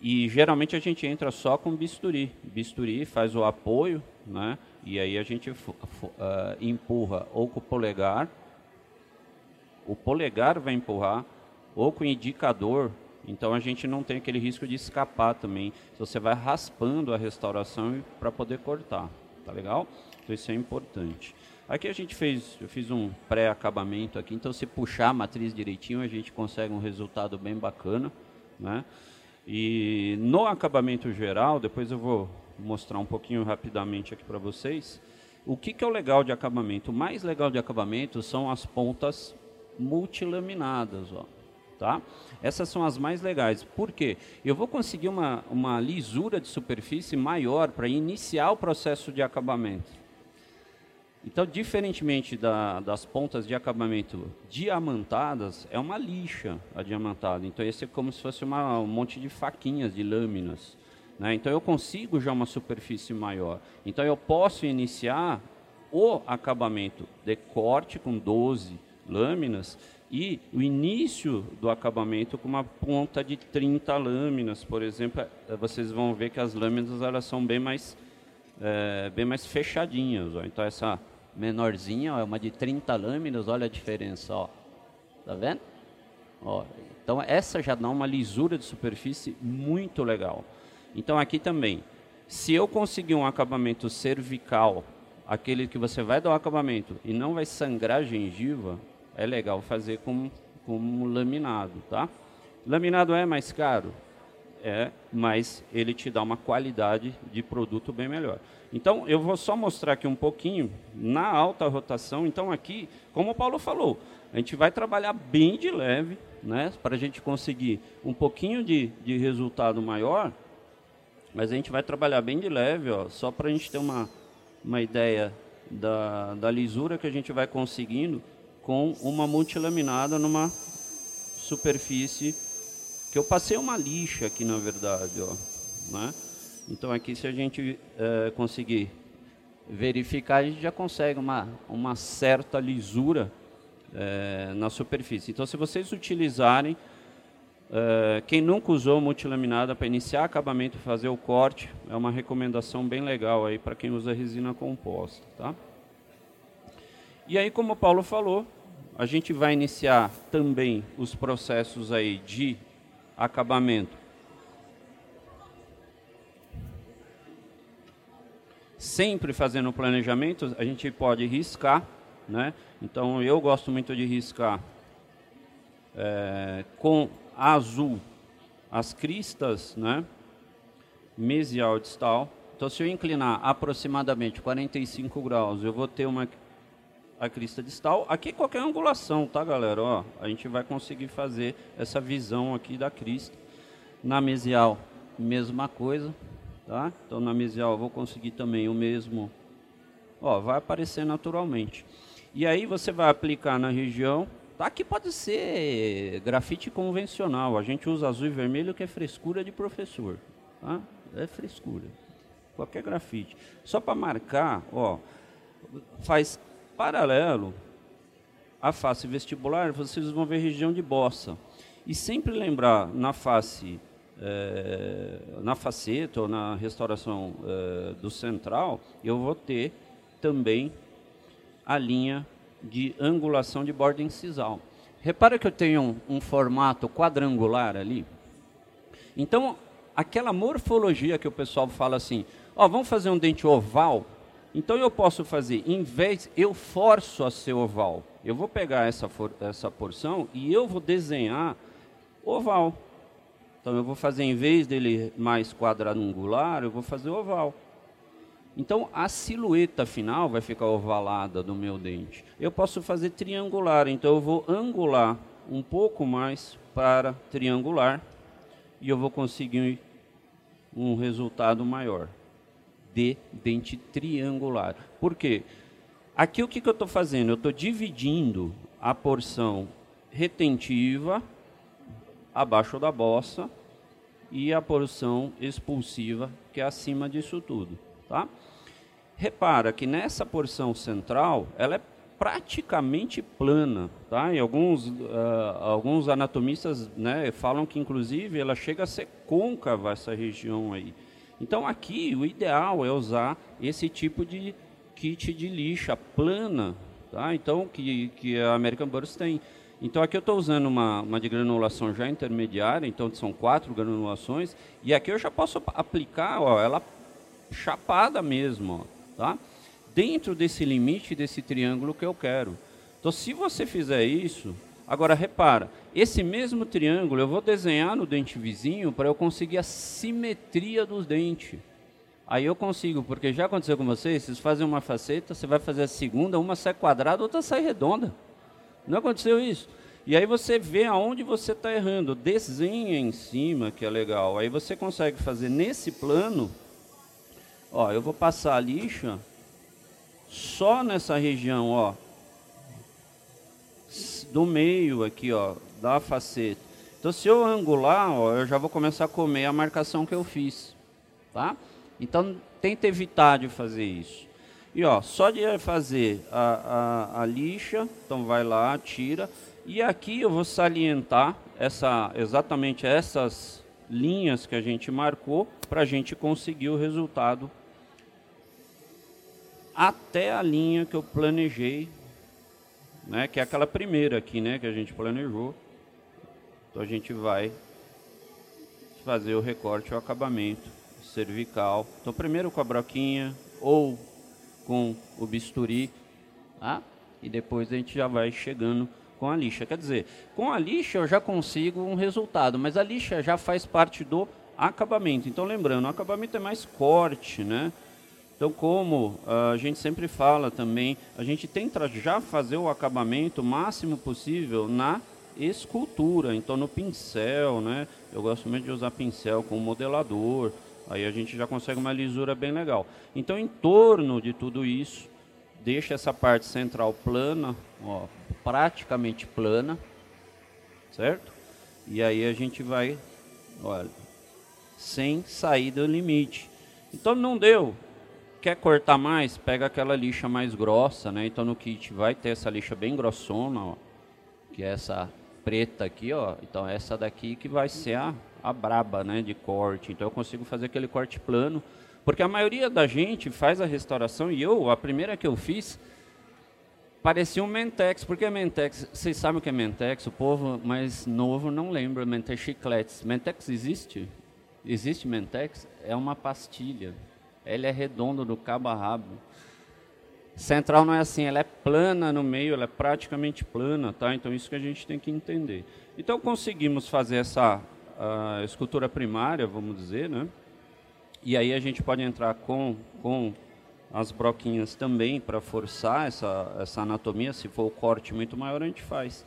E geralmente a gente entra só com bisturi. Bisturi faz o apoio, né? E aí a gente uh, empurra ou com o polegar, o polegar vai empurrar, ou com indicador. Então a gente não tem aquele risco de escapar também. Você vai raspando a restauração para poder cortar, tá legal? Então isso é importante. Aqui a gente fez, eu fiz um pré-acabamento aqui, então se puxar a matriz direitinho a gente consegue um resultado bem bacana, né? E no acabamento geral, depois eu vou mostrar um pouquinho rapidamente aqui para vocês, o que, que é o legal de acabamento? O mais legal de acabamento são as pontas multilaminadas, ó, tá? Essas são as mais legais. Por quê? Eu vou conseguir uma, uma lisura de superfície maior para iniciar o processo de acabamento. Então, diferentemente da, das pontas de acabamento diamantadas, é uma lixa a diamantada. Então, esse é como se fosse uma, um monte de faquinhas, de lâminas. Né? Então, eu consigo já uma superfície maior. Então, eu posso iniciar o acabamento de corte com 12 lâminas e o início do acabamento com uma ponta de 30 lâminas, por exemplo, é, vocês vão ver que as lâminas elas são bem mais, é, bem mais fechadinhas. Ó. Então, essa menorzinha, ó, é uma de 30 lâminas, olha a diferença, ó. Tá vendo? Ó, então essa já dá uma lisura de superfície muito legal. Então aqui também, se eu conseguir um acabamento cervical, aquele que você vai dar o acabamento e não vai sangrar a gengiva, é legal fazer com, com um laminado, tá? Laminado é mais caro? É, mas ele te dá uma qualidade de produto bem melhor. Então, eu vou só mostrar aqui um pouquinho na alta rotação. Então, aqui, como o Paulo falou, a gente vai trabalhar bem de leve, né, para a gente conseguir um pouquinho de, de resultado maior, mas a gente vai trabalhar bem de leve, ó, só para a gente ter uma, uma ideia da, da lisura que a gente vai conseguindo com uma multilaminada numa superfície que eu passei uma lixa aqui, na verdade, ó, né? Então aqui se a gente é, conseguir verificar, a gente já consegue uma, uma certa lisura é, na superfície. Então se vocês utilizarem, é, quem nunca usou multilaminada para iniciar acabamento e fazer o corte, é uma recomendação bem legal aí para quem usa resina composta. Tá? E aí, como o Paulo falou, a gente vai iniciar também os processos aí de acabamento sempre fazendo o planejamento, a gente pode riscar, né? Então eu gosto muito de riscar é, com azul as cristas, né? Mesial distal. Então se eu inclinar aproximadamente 45 graus, eu vou ter uma a crista distal. Aqui qualquer angulação, tá, galera? Ó, a gente vai conseguir fazer essa visão aqui da crista. Na mesial, mesma coisa. Tá? Então na mesial eu vou conseguir também o mesmo, ó, vai aparecer naturalmente. E aí você vai aplicar na região, tá? Aqui pode ser grafite convencional, a gente usa azul e vermelho que é frescura de professor, tá? É frescura, qualquer grafite. Só para marcar, ó, faz paralelo à face vestibular, vocês vão ver região de bossa. E sempre lembrar na face é, na faceta ou na restauração é, do central, eu vou ter também a linha de angulação de borda incisal. Repara que eu tenho um, um formato quadrangular ali. Então, aquela morfologia que o pessoal fala assim, ó, vamos fazer um dente oval. Então eu posso fazer, em vez, eu forço a ser oval. Eu vou pegar essa, for, essa porção e eu vou desenhar oval. Então eu vou fazer, em vez dele mais quadrangular, eu vou fazer oval. Então a silhueta final vai ficar ovalada do meu dente. Eu posso fazer triangular, então eu vou angular um pouco mais para triangular e eu vou conseguir um resultado maior de dente triangular. Por quê? Aqui o que, que eu estou fazendo? Eu estou dividindo a porção retentiva abaixo da bossa e a porção expulsiva que é acima disso tudo, tá? Repara que nessa porção central ela é praticamente plana, tá? E alguns uh, alguns anatomistas, né, falam que inclusive ela chega a ser côncava essa região aí. Então aqui o ideal é usar esse tipo de kit de lixa plana, tá? Então que que a American Burst tem. Então aqui eu estou usando uma, uma de granulação já intermediária, então são quatro granulações, e aqui eu já posso aplicar ó, ela chapada mesmo, ó, tá? dentro desse limite desse triângulo que eu quero. Então se você fizer isso, agora repara, esse mesmo triângulo eu vou desenhar no dente vizinho para eu conseguir a simetria dos dentes. Aí eu consigo, porque já aconteceu com vocês, vocês fazem uma faceta, você vai fazer a segunda, uma sai quadrada, outra sai redonda. Não aconteceu isso? E aí você vê aonde você está errando, desenha em cima, que é legal. Aí você consegue fazer nesse plano, ó, eu vou passar a lixa só nessa região, ó, do meio aqui, ó, da faceta. Então se eu angular, ó, eu já vou começar a comer a marcação que eu fiz, tá? Então tenta evitar de fazer isso. E ó, só de fazer a, a, a lixa, então vai lá, tira. E aqui eu vou salientar essa, exatamente essas linhas que a gente marcou para a gente conseguir o resultado até a linha que eu planejei, né, que é aquela primeira aqui, né, que a gente planejou. Então a gente vai fazer o recorte o acabamento cervical. Então primeiro com a broquinha ou com o bisturi, tá? e depois a gente já vai chegando com a lixa. Quer dizer, com a lixa eu já consigo um resultado, mas a lixa já faz parte do acabamento. Então lembrando, o acabamento é mais corte, né? Então, como uh, a gente sempre fala também, a gente tenta já fazer o acabamento máximo possível na escultura, então no pincel, né? Eu gosto muito de usar pincel com modelador, Aí a gente já consegue uma lisura bem legal. Então, em torno de tudo isso, deixa essa parte central plana, ó, praticamente plana, certo? E aí a gente vai, olha, sem sair do limite. Então não deu. Quer cortar mais? Pega aquela lixa mais grossa, né? Então no kit vai ter essa lixa bem grossona, ó, que é essa preta aqui, ó. Então essa daqui que vai ser a a braba, né, de corte. Então eu consigo fazer aquele corte plano, porque a maioria da gente faz a restauração e eu, a primeira que eu fiz, parecia um Mentex, porque Mentex, vocês sabem o que é Mentex, o povo mais novo não lembra, Mentex chicletes. Mentex existe? Existe Mentex? É uma pastilha. Ela é redonda do cabo a rabo. Central não é assim, ela é plana no meio, ela é praticamente plana, tá? Então isso que a gente tem que entender. Então conseguimos fazer essa escultura primária, vamos dizer, né? E aí a gente pode entrar com, com as broquinhas também para forçar essa, essa anatomia. Se for o corte muito maior, a gente faz.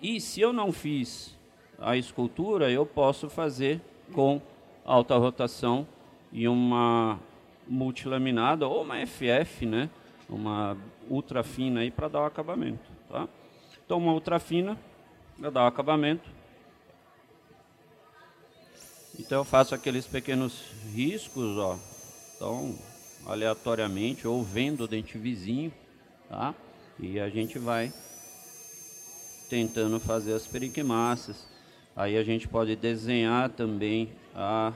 E se eu não fiz a escultura, eu posso fazer com alta rotação e uma multilaminada ou uma FF, né? Uma ultra fina aí para dar o acabamento, tá? Então uma ultra fina para dar o acabamento então eu faço aqueles pequenos riscos, ó. Então, aleatoriamente, ou vendo o dente vizinho, tá? E a gente vai tentando fazer as periquimáceas. Aí a gente pode desenhar também a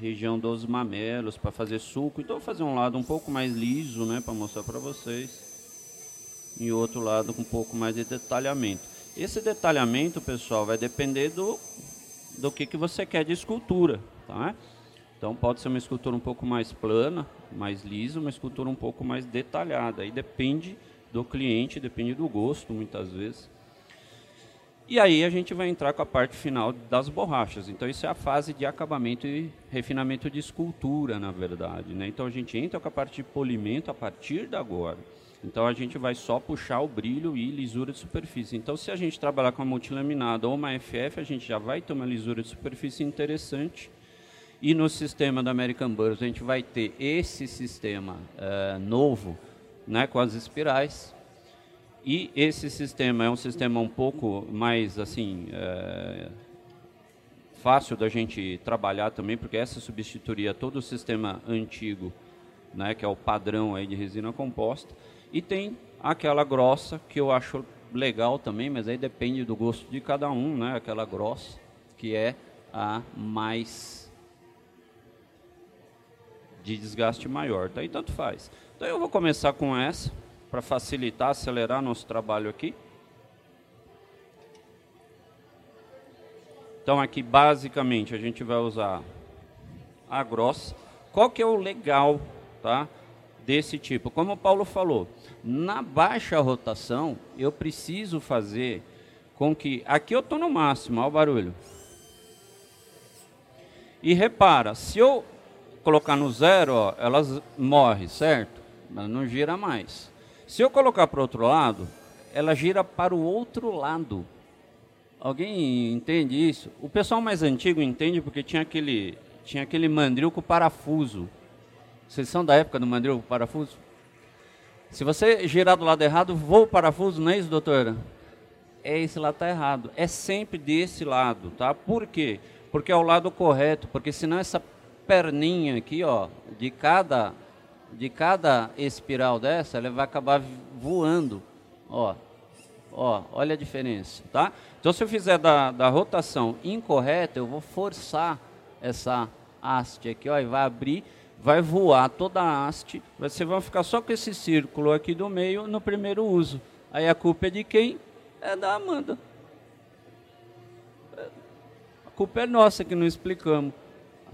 região dos mamelos para fazer suco. Então vou fazer um lado um pouco mais liso, né, para mostrar para vocês. E outro lado com um pouco mais de detalhamento. Esse detalhamento, pessoal, vai depender do do que, que você quer de escultura. Tá? Então pode ser uma escultura um pouco mais plana, mais lisa, uma escultura um pouco mais detalhada. Aí depende do cliente, depende do gosto, muitas vezes. E aí a gente vai entrar com a parte final das borrachas. Então isso é a fase de acabamento e refinamento de escultura, na verdade. Né? Então a gente entra com a parte de polimento a partir de agora. Então a gente vai só puxar o brilho e lisura de superfície. Então se a gente trabalhar com a multilaminada ou uma FF, a gente já vai ter uma lisura de superfície interessante. E no sistema da American Burroughs a gente vai ter esse sistema uh, novo, né, com as espirais, e esse sistema é um sistema um pouco mais assim é, fácil da gente trabalhar também, porque essa substituiria todo o sistema antigo, né, que é o padrão aí de resina composta. E tem aquela grossa que eu acho legal também, mas aí depende do gosto de cada um, né? Aquela grossa que é a mais de desgaste maior. Daí tanto faz. Então eu vou começar com essa para facilitar, acelerar nosso trabalho aqui. Então aqui basicamente a gente vai usar a grossa. Qual que é o legal, tá? Desse tipo, como o Paulo falou, na baixa rotação eu preciso fazer com que aqui eu estou no máximo, olha o barulho. E repara, se eu colocar no zero, ó, elas morrem, certo? Mas não gira mais. Se eu colocar para o outro lado, ela gira para o outro lado. Alguém entende isso? O pessoal mais antigo entende porque tinha aquele, tinha aquele mandril com parafuso. Vocês são da época do mandril com parafuso? Se você girar do lado errado, voa o parafuso, não é isso, doutora? É esse lado está errado. É sempre desse lado, tá? Por quê? Porque é o lado correto, porque senão essa perninha aqui, ó, de cada de cada espiral dessa, ela vai acabar voando. Ó, ó, olha a diferença, tá? Então, se eu fizer da, da rotação incorreta, eu vou forçar essa haste aqui, ó, e vai abrir, vai voar toda a haste. Você vai ficar só com esse círculo aqui do meio no primeiro uso. Aí a culpa é de quem? É da Amanda. A culpa é nossa que não explicamos.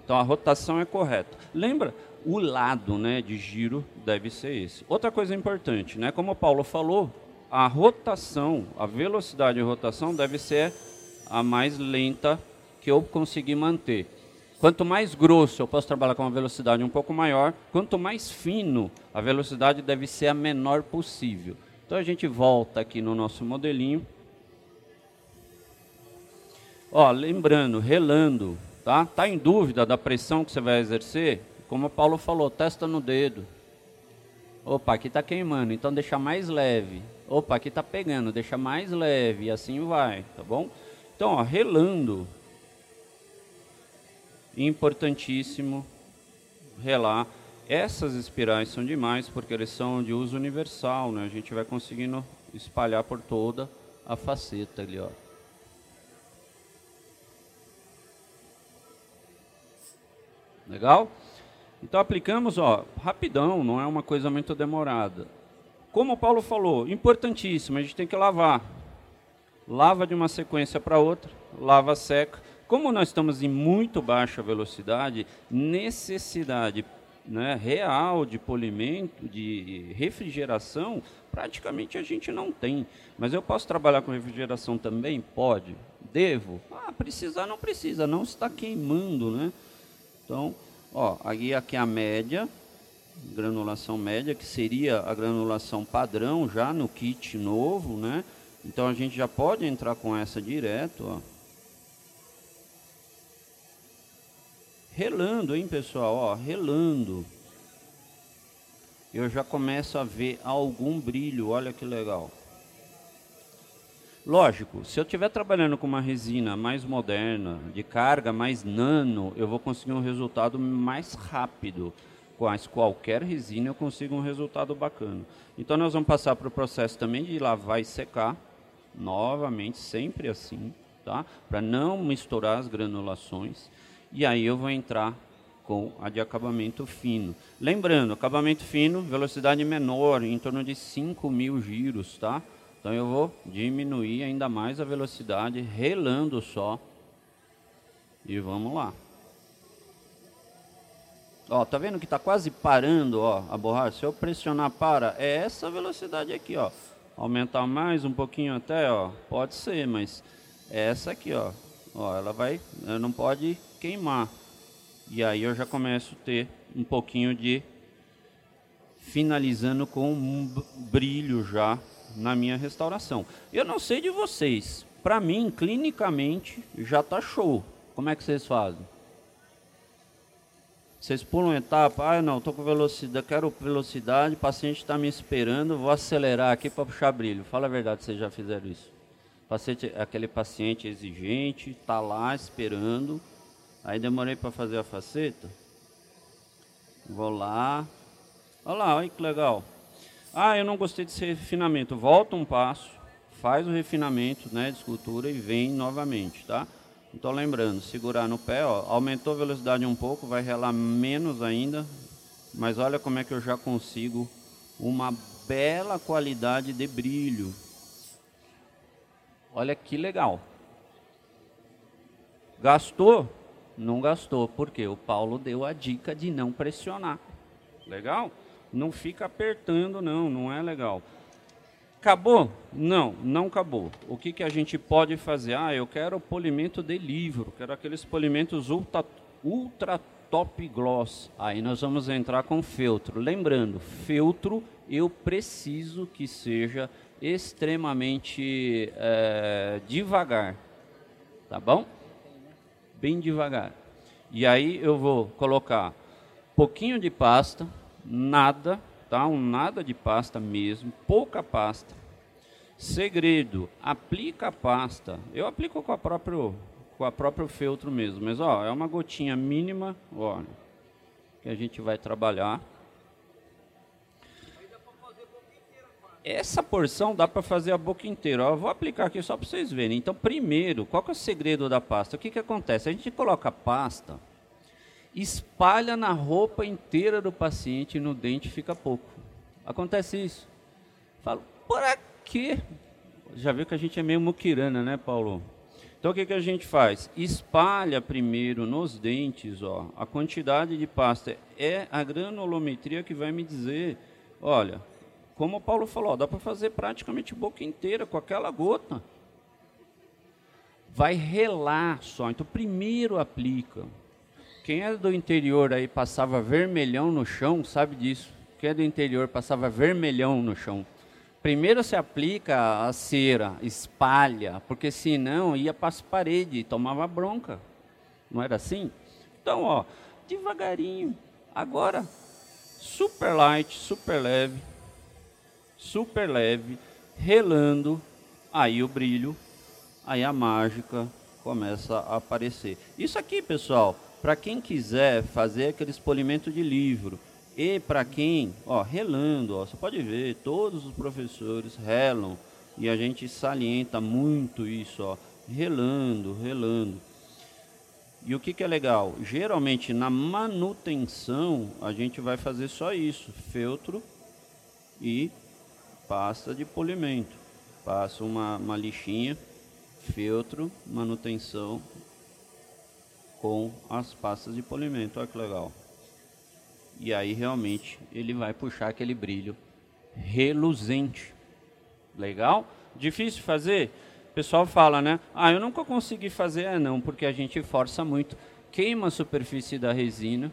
Então a rotação é correta. Lembra? O lado né, de giro deve ser esse. Outra coisa importante, né, como o Paulo falou, a rotação, a velocidade de rotação deve ser a mais lenta que eu conseguir manter. Quanto mais grosso eu posso trabalhar com uma velocidade um pouco maior, quanto mais fino a velocidade deve ser a menor possível. Então a gente volta aqui no nosso modelinho. Ó, lembrando, relando, tá? Tá em dúvida da pressão que você vai exercer? Como o Paulo falou, testa no dedo. Opa, aqui está queimando, então deixa mais leve. Opa, aqui está pegando, deixa mais leve, e assim vai, tá bom? Então, ó, relando. Importantíssimo relar. Essas espirais são demais porque eles são de uso universal, né? A gente vai conseguindo espalhar por toda a faceta ali, ó. Legal? Então aplicamos, ó, rapidão, não é uma coisa muito demorada. Como o Paulo falou, importantíssimo, a gente tem que lavar. Lava de uma sequência para outra, lava seca. Como nós estamos em muito baixa velocidade, necessidade né, real de polimento, de refrigeração, praticamente a gente não tem. Mas eu posso trabalhar com refrigeração também? Pode. Devo? Ah, precisar não precisa, não está queimando, né? Então, Ó, aqui, aqui a média, granulação média, que seria a granulação padrão já no kit novo, né? Então a gente já pode entrar com essa direto, ó. Relando, hein, pessoal, ó, relando. Eu já começo a ver algum brilho, olha que legal. Lógico, se eu estiver trabalhando com uma resina mais moderna, de carga mais nano, eu vou conseguir um resultado mais rápido. Com qualquer resina eu consigo um resultado bacana. Então nós vamos passar para o processo também de lavar e secar, novamente, sempre assim, tá? Para não misturar as granulações. E aí eu vou entrar com a de acabamento fino. Lembrando, acabamento fino, velocidade menor, em torno de 5 mil giros, tá? Então eu vou diminuir ainda mais a velocidade, relando só. E vamos lá. Ó, tá vendo que tá quase parando, ó, a borracha? Se eu pressionar para, é essa velocidade aqui, ó. Aumentar mais um pouquinho até, ó, pode ser, mas é essa aqui, ó. Ó, ela vai, ela não pode queimar. E aí eu já começo a ter um pouquinho de finalizando com um brilho já na minha restauração. Eu não sei de vocês, para mim, clinicamente, já tá show. Como é que vocês fazem? Vocês pulam etapa, ah, não, estou com velocidade, quero velocidade, o paciente está me esperando, vou acelerar aqui para puxar brilho. Fala a verdade, vocês já fizeram isso. Paciente, aquele paciente exigente, está lá esperando, aí demorei para fazer a faceta, vou lá, olha lá, olha que legal. Ah, eu não gostei desse refinamento, volta um passo, faz o refinamento né, de escultura e vem novamente, tá? Então lembrando, segurar no pé, ó, aumentou a velocidade um pouco, vai relar menos ainda, mas olha como é que eu já consigo uma bela qualidade de brilho. Olha que legal. Gastou? Não gastou, porque o Paulo deu a dica de não pressionar. Legal? Não fica apertando, não, não é legal. Acabou? Não, não acabou. O que, que a gente pode fazer? Ah, eu quero polimento de livro, quero aqueles polimentos ultra, ultra top gloss. Aí nós vamos entrar com feltro. Lembrando, feltro eu preciso que seja extremamente é, devagar, tá bom? Bem devagar. E aí eu vou colocar pouquinho de pasta, nada, tá? Um nada de pasta mesmo, pouca pasta. Segredo, aplica a pasta. Eu aplico com a próprio com a próprio feltro mesmo, mas ó, é uma gotinha mínima, ó, que a gente vai trabalhar. Essa porção dá para fazer a boca inteira. Eu vou aplicar aqui só para vocês verem. Então, primeiro, qual que é o segredo da pasta? O que, que acontece? A gente coloca a pasta espalha na roupa inteira do paciente e no dente fica pouco. Acontece isso. Falo, por quê? Já viu que a gente é meio muquirana, né, Paulo? Então o que, que a gente faz? Espalha primeiro nos dentes, ó, a quantidade de pasta. É a granulometria que vai me dizer, olha, como o Paulo falou, dá para fazer praticamente boca inteira com aquela gota. Vai relar só. Então primeiro aplica. Quem é do interior aí passava vermelhão no chão, sabe disso. Quem é do interior passava vermelhão no chão. Primeiro se aplica a cera, espalha, porque senão ia para as paredes e tomava bronca. Não era assim? Então, ó, devagarinho. Agora, super light, super leve, super leve, relando, aí o brilho, aí a mágica começa a aparecer. Isso aqui, pessoal, para quem quiser fazer aquele expolimento de livro, e para quem, ó, relando, ó, você pode ver, todos os professores relam, e a gente salienta muito isso, ó, relando, relando. E o que, que é legal? Geralmente na manutenção a gente vai fazer só isso, feltro e pasta de polimento. Passa uma, uma lixinha, feltro, manutenção com as pastas de polimento. Olha que legal. E aí realmente ele vai puxar aquele brilho reluzente. Legal? Difícil fazer? O pessoal fala, né? Ah, eu nunca consegui fazer. É não, porque a gente força muito. Queima a superfície da resina,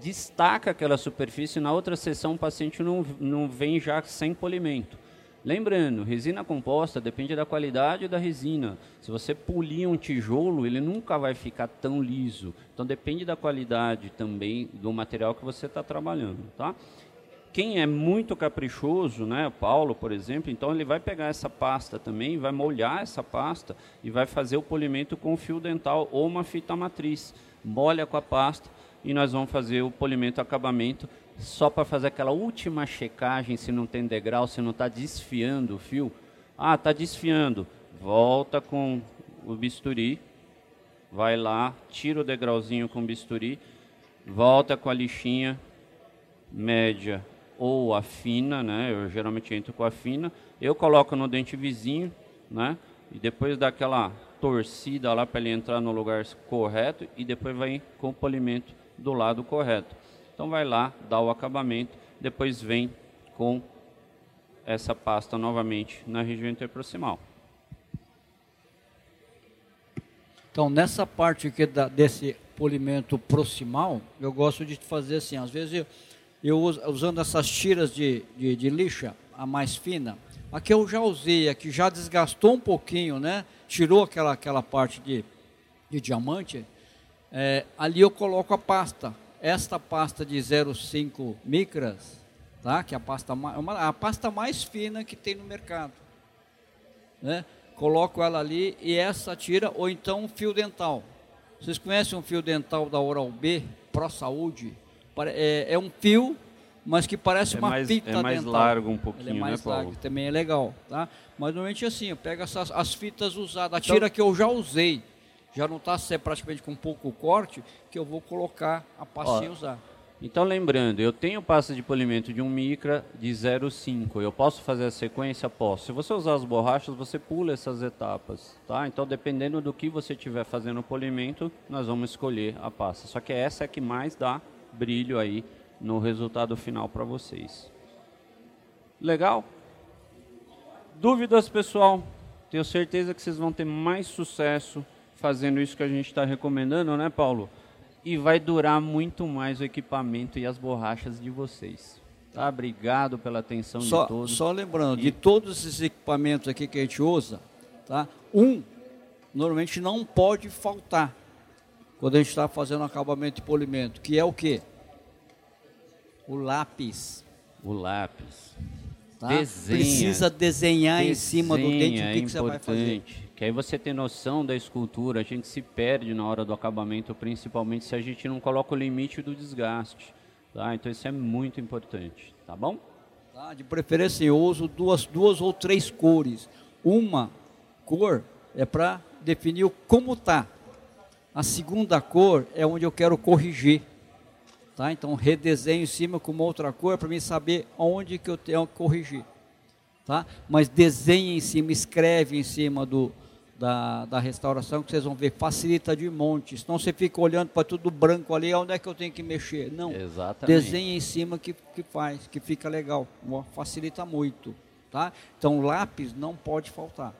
destaca aquela superfície. Na outra sessão o paciente não, não vem já sem polimento. Lembrando, resina composta depende da qualidade da resina. Se você polir um tijolo, ele nunca vai ficar tão liso. Então depende da qualidade também do material que você está trabalhando, tá? Quem é muito caprichoso, né, o Paulo, por exemplo, então ele vai pegar essa pasta também, vai molhar essa pasta e vai fazer o polimento com fio dental ou uma fita matriz. Molha com a pasta e nós vamos fazer o polimento acabamento só para fazer aquela última checagem se não tem degrau, se não está desfiando o fio. Ah, está desfiando. Volta com o bisturi, vai lá, tira o degrauzinho com o bisturi, volta com a lixinha média ou a fina, né? Eu geralmente entro com a fina. Eu coloco no dente vizinho, né? E depois dá aquela torcida lá para ele entrar no lugar correto e depois vai com o polimento do lado correto. Então vai lá, dá o acabamento, depois vem com essa pasta novamente na região interproximal. Então, nessa parte aqui da, desse polimento proximal, eu gosto de fazer assim, às vezes eu, eu usando essas tiras de, de, de lixa, a mais fina, aqui eu já usei, aqui já desgastou um pouquinho, né? Tirou aquela, aquela parte de, de diamante, é, ali eu coloco a pasta. Esta pasta de 0,5 micras, tá? que é a pasta, uma, a pasta mais fina que tem no mercado. Né? Coloco ela ali e essa tira, ou então um fio dental. Vocês conhecem um fio dental da Oral B, Pro Saúde? É, é um fio, mas que parece é uma mais, fita É mais dental. largo um pouquinho, Ele é mais né, Paulo? largo, também é legal, tá? Mas normalmente assim, eu pego essas, as fitas usadas, a tira que eu já usei, já não está praticamente com pouco corte, que eu vou colocar a pastinha e usar. Então, lembrando, eu tenho pasta de polimento de 1 micra de 0,5. Eu posso fazer a sequência? Posso. Se você usar as borrachas, você pula essas etapas, tá? Então, dependendo do que você estiver fazendo o polimento, nós vamos escolher a pasta. Só que essa é a que mais dá brilho aí no resultado final para vocês. Legal? Dúvidas, pessoal? Tenho certeza que vocês vão ter mais sucesso fazendo isso que a gente está recomendando, né, Paulo? E vai durar muito mais o equipamento e as borrachas de vocês. Tá? Obrigado pela atenção Só, de todos. só lembrando, de todos esses equipamentos aqui que a gente usa, tá? um normalmente não pode faltar quando a gente está fazendo acabamento de polimento, que é o que? O lápis. O lápis. Tá? Desenha. Precisa desenhar em cima do dente o Desenha, que, é que você vai fazer. Que aí você tem noção da escultura, a gente se perde na hora do acabamento, principalmente se a gente não coloca o limite do desgaste. Tá? Então isso é muito importante, tá bom? Tá? De preferência eu uso duas, duas ou três cores. Uma cor é para definir como tá. A segunda cor é onde eu quero corrigir. Tá? Então redesenho em cima com uma outra cor para mim saber onde que eu tenho que corrigir. Tá? Mas desenhe em cima, escreve em cima do, da, da restauração que vocês vão ver, facilita de monte. Senão você fica olhando para tudo branco ali, onde é que eu tenho que mexer? Não. Exatamente. Desenha em cima que, que faz, que fica legal. Facilita muito. Tá? Então lápis não pode faltar.